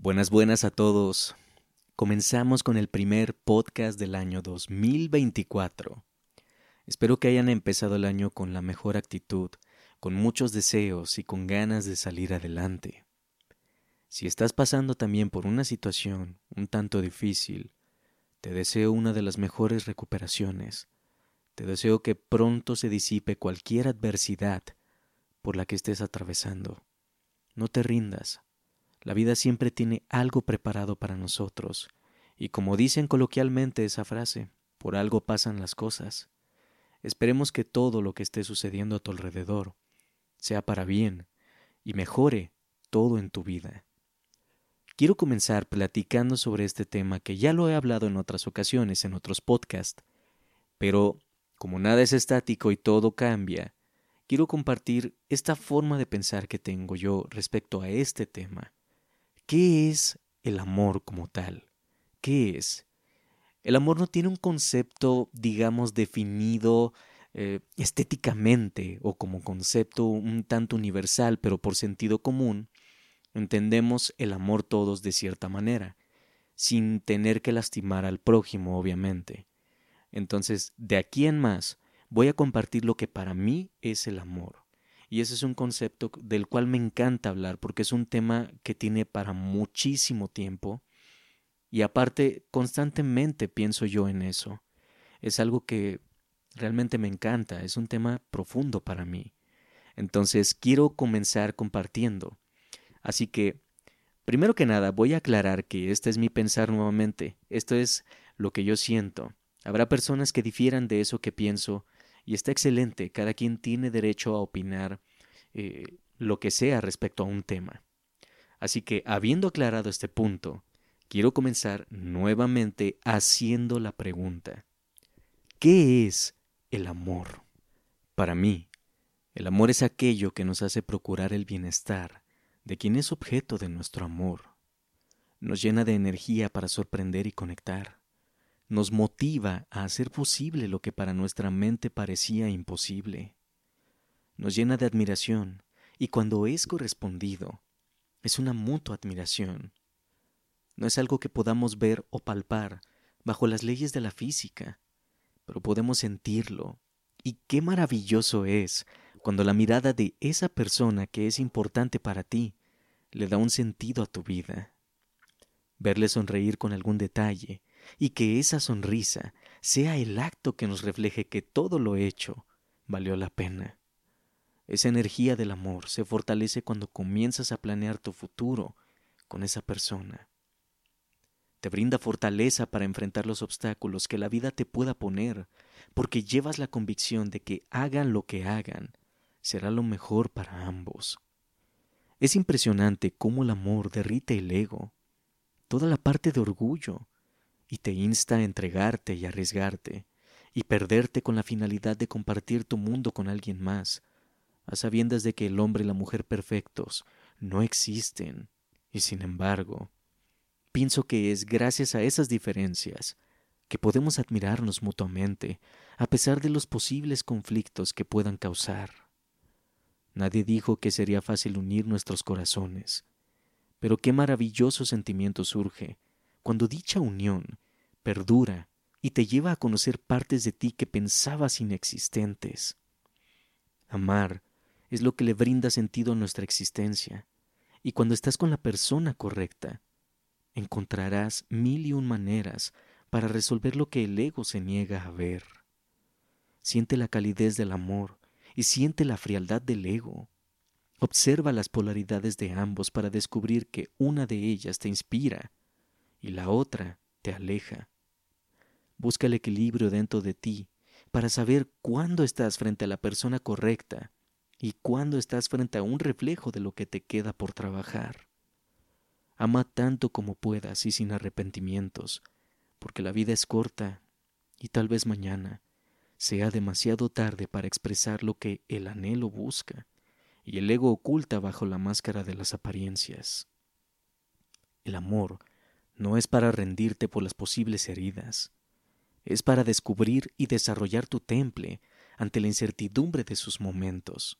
Buenas, buenas a todos. Comenzamos con el primer podcast del año 2024. Espero que hayan empezado el año con la mejor actitud, con muchos deseos y con ganas de salir adelante. Si estás pasando también por una situación un tanto difícil, te deseo una de las mejores recuperaciones. Te deseo que pronto se disipe cualquier adversidad por la que estés atravesando. No te rindas. La vida siempre tiene algo preparado para nosotros. Y como dicen coloquialmente esa frase, por algo pasan las cosas. Esperemos que todo lo que esté sucediendo a tu alrededor sea para bien y mejore todo en tu vida. Quiero comenzar platicando sobre este tema que ya lo he hablado en otras ocasiones en otros podcasts, pero como nada es estático y todo cambia, quiero compartir esta forma de pensar que tengo yo respecto a este tema. ¿Qué es el amor como tal? ¿Qué es? El amor no tiene un concepto, digamos, definido eh, estéticamente o como concepto un tanto universal, pero por sentido común, entendemos el amor todos de cierta manera, sin tener que lastimar al prójimo, obviamente. Entonces, de aquí en más, voy a compartir lo que para mí es el amor. Y ese es un concepto del cual me encanta hablar porque es un tema que tiene para muchísimo tiempo y aparte constantemente pienso yo en eso. Es algo que realmente me encanta, es un tema profundo para mí. Entonces quiero comenzar compartiendo. Así que, primero que nada, voy a aclarar que este es mi pensar nuevamente, esto es lo que yo siento. Habrá personas que difieran de eso que pienso, y está excelente, cada quien tiene derecho a opinar eh, lo que sea respecto a un tema. Así que, habiendo aclarado este punto, quiero comenzar nuevamente haciendo la pregunta. ¿Qué es el amor? Para mí, el amor es aquello que nos hace procurar el bienestar de quien es objeto de nuestro amor. Nos llena de energía para sorprender y conectar nos motiva a hacer posible lo que para nuestra mente parecía imposible. Nos llena de admiración y cuando es correspondido, es una mutua admiración. No es algo que podamos ver o palpar bajo las leyes de la física, pero podemos sentirlo. Y qué maravilloso es cuando la mirada de esa persona que es importante para ti le da un sentido a tu vida. Verle sonreír con algún detalle, y que esa sonrisa sea el acto que nos refleje que todo lo hecho valió la pena. Esa energía del amor se fortalece cuando comienzas a planear tu futuro con esa persona. Te brinda fortaleza para enfrentar los obstáculos que la vida te pueda poner, porque llevas la convicción de que hagan lo que hagan, será lo mejor para ambos. Es impresionante cómo el amor derrite el ego, toda la parte de orgullo, y te insta a entregarte y arriesgarte, y perderte con la finalidad de compartir tu mundo con alguien más, a sabiendas de que el hombre y la mujer perfectos no existen, y sin embargo, pienso que es gracias a esas diferencias que podemos admirarnos mutuamente, a pesar de los posibles conflictos que puedan causar. Nadie dijo que sería fácil unir nuestros corazones, pero qué maravilloso sentimiento surge cuando dicha unión perdura y te lleva a conocer partes de ti que pensabas inexistentes. Amar es lo que le brinda sentido a nuestra existencia, y cuando estás con la persona correcta, encontrarás mil y un maneras para resolver lo que el ego se niega a ver. Siente la calidez del amor y siente la frialdad del ego. Observa las polaridades de ambos para descubrir que una de ellas te inspira y la otra te aleja. Busca el equilibrio dentro de ti para saber cuándo estás frente a la persona correcta y cuándo estás frente a un reflejo de lo que te queda por trabajar. Ama tanto como puedas y sin arrepentimientos, porque la vida es corta y tal vez mañana sea demasiado tarde para expresar lo que el anhelo busca y el ego oculta bajo la máscara de las apariencias. El amor no es para rendirte por las posibles heridas, es para descubrir y desarrollar tu temple ante la incertidumbre de sus momentos.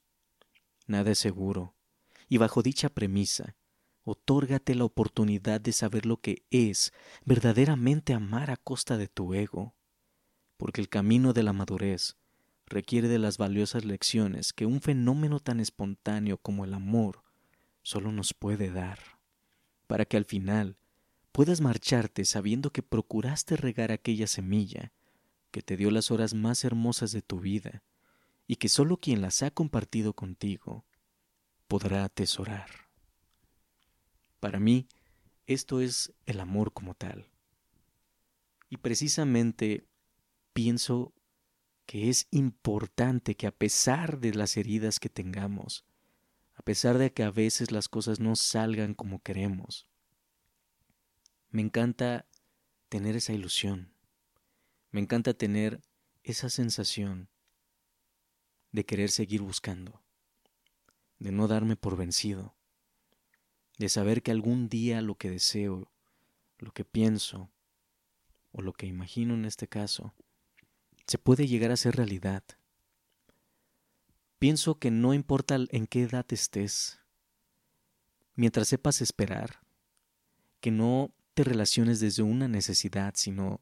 Nada es seguro, y bajo dicha premisa, Otórgate la oportunidad de saber lo que es verdaderamente amar a costa de tu ego, porque el camino de la madurez requiere de las valiosas lecciones que un fenómeno tan espontáneo como el amor solo nos puede dar, para que al final puedas marcharte sabiendo que procuraste regar aquella semilla que te dio las horas más hermosas de tu vida y que solo quien las ha compartido contigo podrá atesorar. Para mí, esto es el amor como tal. Y precisamente pienso que es importante que a pesar de las heridas que tengamos, a pesar de que a veces las cosas no salgan como queremos, me encanta tener esa ilusión, me encanta tener esa sensación de querer seguir buscando, de no darme por vencido, de saber que algún día lo que deseo, lo que pienso, o lo que imagino en este caso, se puede llegar a ser realidad. Pienso que no importa en qué edad estés, mientras sepas esperar, que no relaciones desde una necesidad, sino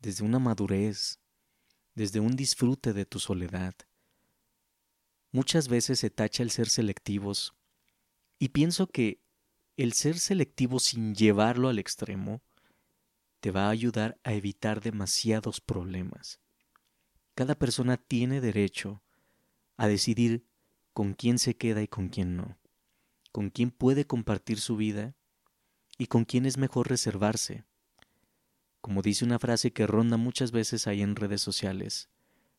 desde una madurez, desde un disfrute de tu soledad. Muchas veces se tacha el ser selectivos, y pienso que el ser selectivo sin llevarlo al extremo te va a ayudar a evitar demasiados problemas. Cada persona tiene derecho a decidir con quién se queda y con quién no, con quién puede compartir su vida y con quién es mejor reservarse. Como dice una frase que ronda muchas veces ahí en redes sociales,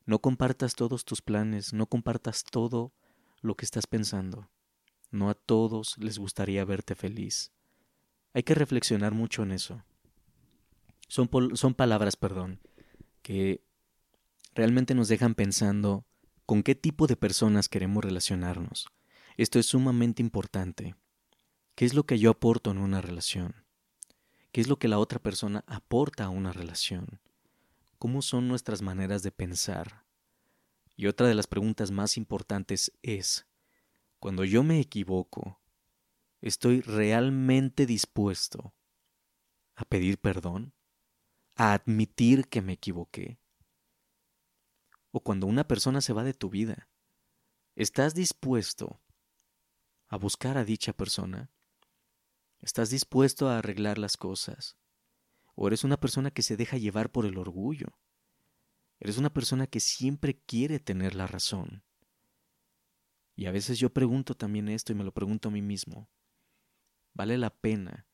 no compartas todos tus planes, no compartas todo lo que estás pensando. No a todos les gustaría verte feliz. Hay que reflexionar mucho en eso. Son, son palabras, perdón, que realmente nos dejan pensando con qué tipo de personas queremos relacionarnos. Esto es sumamente importante. ¿Qué es lo que yo aporto en una relación? ¿Qué es lo que la otra persona aporta a una relación? ¿Cómo son nuestras maneras de pensar? Y otra de las preguntas más importantes es, cuando yo me equivoco, ¿estoy realmente dispuesto a pedir perdón? ¿A admitir que me equivoqué? O cuando una persona se va de tu vida, ¿estás dispuesto a buscar a dicha persona? ¿Estás dispuesto a arreglar las cosas? ¿O eres una persona que se deja llevar por el orgullo? ¿Eres una persona que siempre quiere tener la razón? Y a veces yo pregunto también esto y me lo pregunto a mí mismo. ¿Vale la pena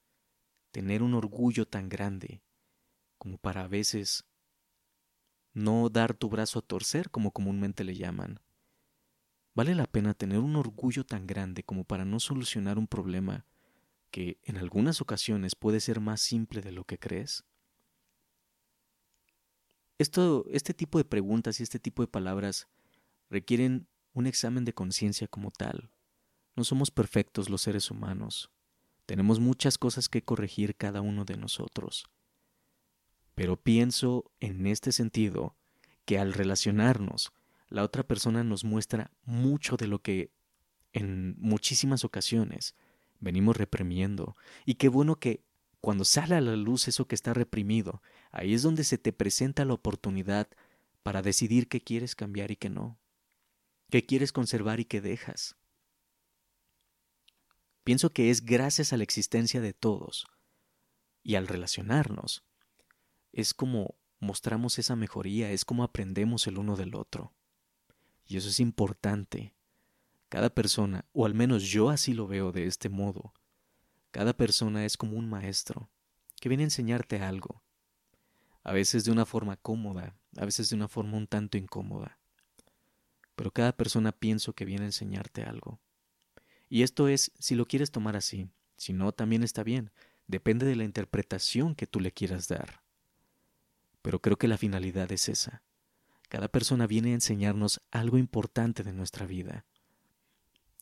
tener un orgullo tan grande como para a veces no dar tu brazo a torcer, como comúnmente le llaman? ¿Vale la pena tener un orgullo tan grande como para no solucionar un problema que en algunas ocasiones puede ser más simple de lo que crees? Esto, este tipo de preguntas y este tipo de palabras requieren un examen de conciencia como tal. No somos perfectos los seres humanos. Tenemos muchas cosas que corregir cada uno de nosotros. Pero pienso en este sentido que al relacionarnos, la otra persona nos muestra mucho de lo que en muchísimas ocasiones venimos reprimiendo. Y qué bueno que cuando sale a la luz eso que está reprimido, ahí es donde se te presenta la oportunidad para decidir qué quieres cambiar y qué no que quieres conservar y que dejas. Pienso que es gracias a la existencia de todos y al relacionarnos. Es como mostramos esa mejoría, es como aprendemos el uno del otro. Y eso es importante. Cada persona, o al menos yo así lo veo de este modo, cada persona es como un maestro que viene a enseñarte algo, a veces de una forma cómoda, a veces de una forma un tanto incómoda pero cada persona pienso que viene a enseñarte algo. Y esto es si lo quieres tomar así, si no, también está bien, depende de la interpretación que tú le quieras dar. Pero creo que la finalidad es esa. Cada persona viene a enseñarnos algo importante de nuestra vida.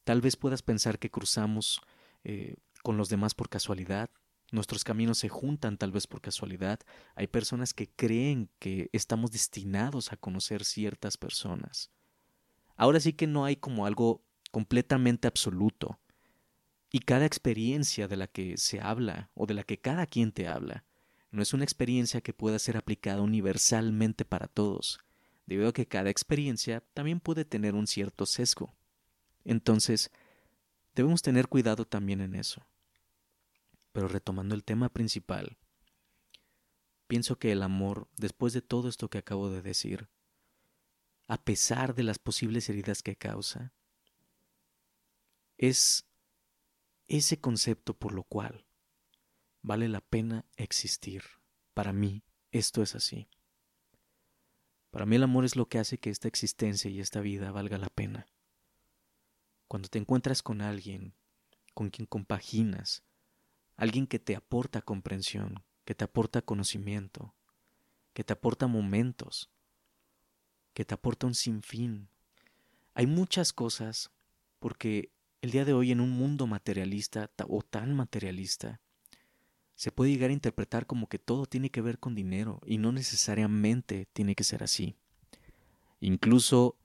Tal vez puedas pensar que cruzamos eh, con los demás por casualidad, nuestros caminos se juntan tal vez por casualidad. Hay personas que creen que estamos destinados a conocer ciertas personas. Ahora sí que no hay como algo completamente absoluto. Y cada experiencia de la que se habla o de la que cada quien te habla no es una experiencia que pueda ser aplicada universalmente para todos, debido a que cada experiencia también puede tener un cierto sesgo. Entonces, debemos tener cuidado también en eso. Pero retomando el tema principal, pienso que el amor, después de todo esto que acabo de decir, a pesar de las posibles heridas que causa, es ese concepto por lo cual vale la pena existir. Para mí, esto es así. Para mí el amor es lo que hace que esta existencia y esta vida valga la pena. Cuando te encuentras con alguien con quien compaginas, alguien que te aporta comprensión, que te aporta conocimiento, que te aporta momentos, que te aporta un sinfín. Hay muchas cosas porque el día de hoy en un mundo materialista o tan materialista, se puede llegar a interpretar como que todo tiene que ver con dinero y no necesariamente tiene que ser así. Incluso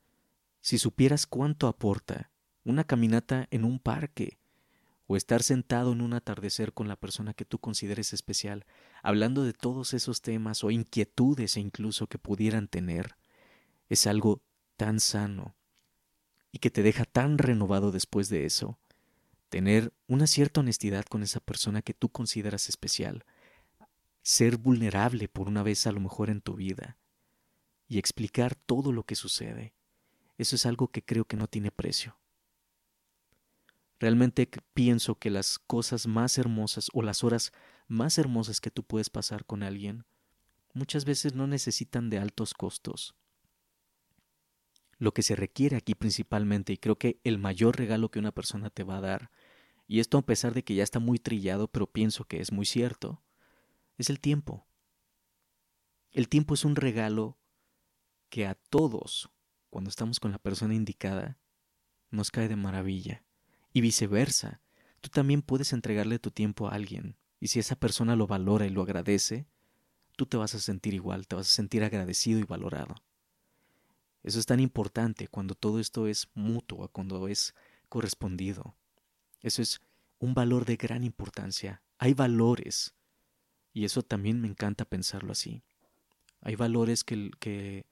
si supieras cuánto aporta una caminata en un parque o estar sentado en un atardecer con la persona que tú consideres especial, hablando de todos esos temas o inquietudes e incluso que pudieran tener, es algo tan sano y que te deja tan renovado después de eso, tener una cierta honestidad con esa persona que tú consideras especial, ser vulnerable por una vez a lo mejor en tu vida y explicar todo lo que sucede, eso es algo que creo que no tiene precio. Realmente pienso que las cosas más hermosas o las horas más hermosas que tú puedes pasar con alguien muchas veces no necesitan de altos costos lo que se requiere aquí principalmente, y creo que el mayor regalo que una persona te va a dar, y esto a pesar de que ya está muy trillado, pero pienso que es muy cierto, es el tiempo. El tiempo es un regalo que a todos, cuando estamos con la persona indicada, nos cae de maravilla. Y viceversa, tú también puedes entregarle tu tiempo a alguien, y si esa persona lo valora y lo agradece, tú te vas a sentir igual, te vas a sentir agradecido y valorado. Eso es tan importante cuando todo esto es mutuo, cuando es correspondido. Eso es un valor de gran importancia. Hay valores, y eso también me encanta pensarlo así. Hay valores que el, que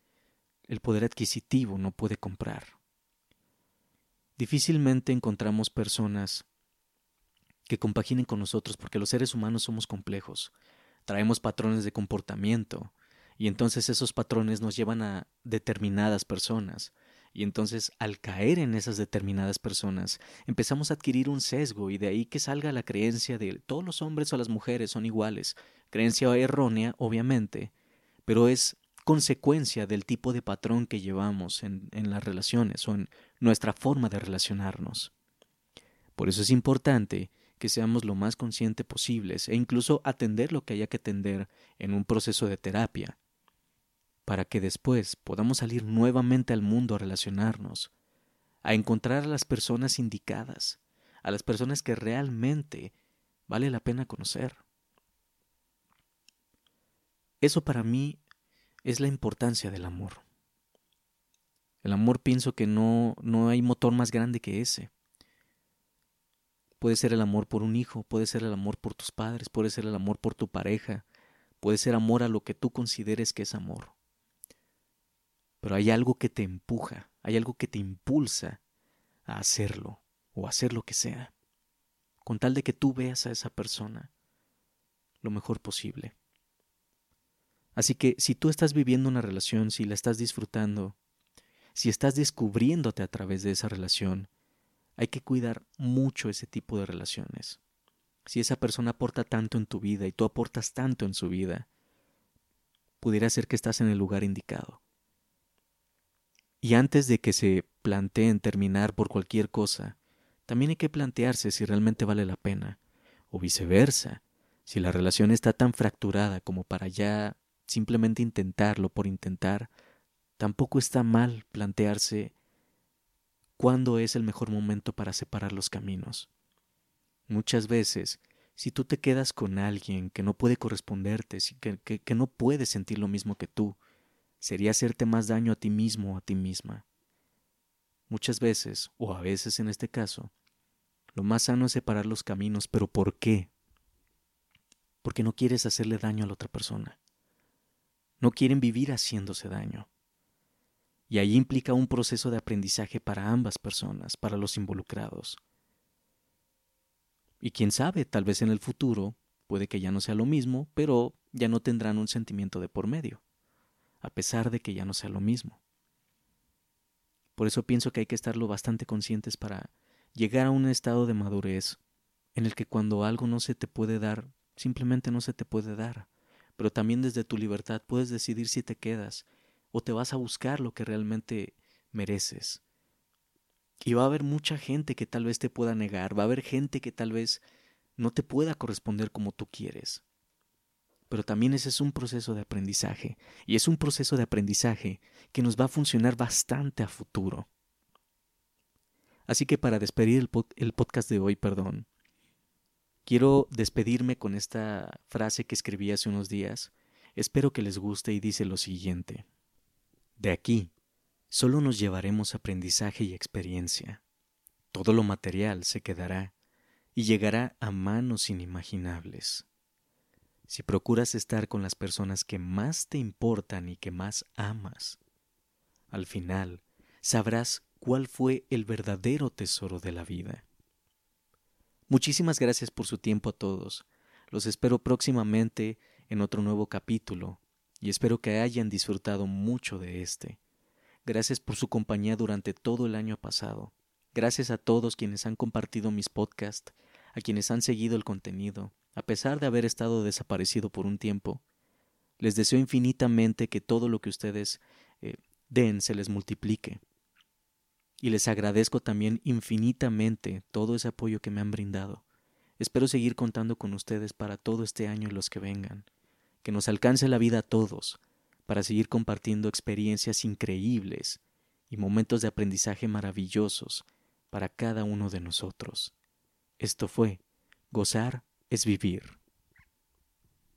el poder adquisitivo no puede comprar. Difícilmente encontramos personas que compaginen con nosotros porque los seres humanos somos complejos. Traemos patrones de comportamiento, y entonces esos patrones nos llevan a determinadas personas. Y entonces al caer en esas determinadas personas empezamos a adquirir un sesgo y de ahí que salga la creencia de todos los hombres o las mujeres son iguales. Creencia errónea, obviamente, pero es consecuencia del tipo de patrón que llevamos en, en las relaciones o en nuestra forma de relacionarnos. Por eso es importante que seamos lo más consciente posibles e incluso atender lo que haya que atender en un proceso de terapia para que después podamos salir nuevamente al mundo a relacionarnos, a encontrar a las personas indicadas, a las personas que realmente vale la pena conocer. Eso para mí es la importancia del amor. El amor pienso que no, no hay motor más grande que ese. Puede ser el amor por un hijo, puede ser el amor por tus padres, puede ser el amor por tu pareja, puede ser amor a lo que tú consideres que es amor pero hay algo que te empuja, hay algo que te impulsa a hacerlo o hacer lo que sea, con tal de que tú veas a esa persona lo mejor posible. Así que si tú estás viviendo una relación, si la estás disfrutando, si estás descubriéndote a través de esa relación, hay que cuidar mucho ese tipo de relaciones. Si esa persona aporta tanto en tu vida y tú aportas tanto en su vida, pudiera ser que estás en el lugar indicado. Y antes de que se planteen terminar por cualquier cosa, también hay que plantearse si realmente vale la pena, o viceversa, si la relación está tan fracturada como para ya simplemente intentarlo por intentar, tampoco está mal plantearse cuándo es el mejor momento para separar los caminos. Muchas veces, si tú te quedas con alguien que no puede corresponderte, que, que, que no puede sentir lo mismo que tú, sería hacerte más daño a ti mismo o a ti misma. Muchas veces, o a veces en este caso, Lo más sano es separar los caminos, pero ¿por qué? Porque no quieres hacerle daño a la otra persona. No quieren vivir haciéndose daño. Y ahí implica un proceso de aprendizaje para ambas personas, para los involucrados. Y quién sabe, tal vez en el futuro puede que ya no sea lo mismo, pero ya no tendrán un sentimiento de por medio, a pesar de que ya no sea lo mismo. Por eso pienso que hay que estarlo bastante conscientes para llegar a un estado de madurez en el que cuando algo no se te puede dar, simplemente no se te puede dar, pero también desde tu libertad puedes decidir si te quedas o te vas a buscar lo que realmente mereces. Y va a haber mucha gente que tal vez te pueda negar, va a haber gente que tal vez no te pueda corresponder como tú quieres. Pero también ese es un proceso de aprendizaje, y es un proceso de aprendizaje que nos va a funcionar bastante a futuro. Así que para despedir el, podcast de hoy, perdón, quiero despedirme con esta frase que escribí hace unos días. Espero que les guste y dice lo siguiente. De aquí, solo nos llevaremos aprendizaje y experiencia. Todo lo material se quedará y llegará a manos inimaginables. Si procuras estar con las personas que más te importan y que más amas, al final sabrás cuál fue el verdadero tesoro de la vida. Muchísimas gracias por su tiempo a todos. Los espero próximamente en otro nuevo capítulo y espero que hayan disfrutado mucho de este. Gracias por su compañía durante todo el año pasado. Gracias a todos quienes han compartido mis podcasts, a quienes han seguido el contenido, a pesar de haber estado desaparecido por un tiempo. Les deseo infinitamente que todo lo que ustedes eh, den se les multiplique. Y les agradezco también infinitamente todo ese apoyo que me han brindado. Espero seguir contando con ustedes para todo este año y los que vengan que nos alcance la vida a todos, para seguir compartiendo experiencias increíbles y momentos de aprendizaje maravillosos para cada uno de nosotros. Esto fue Gozar es vivir.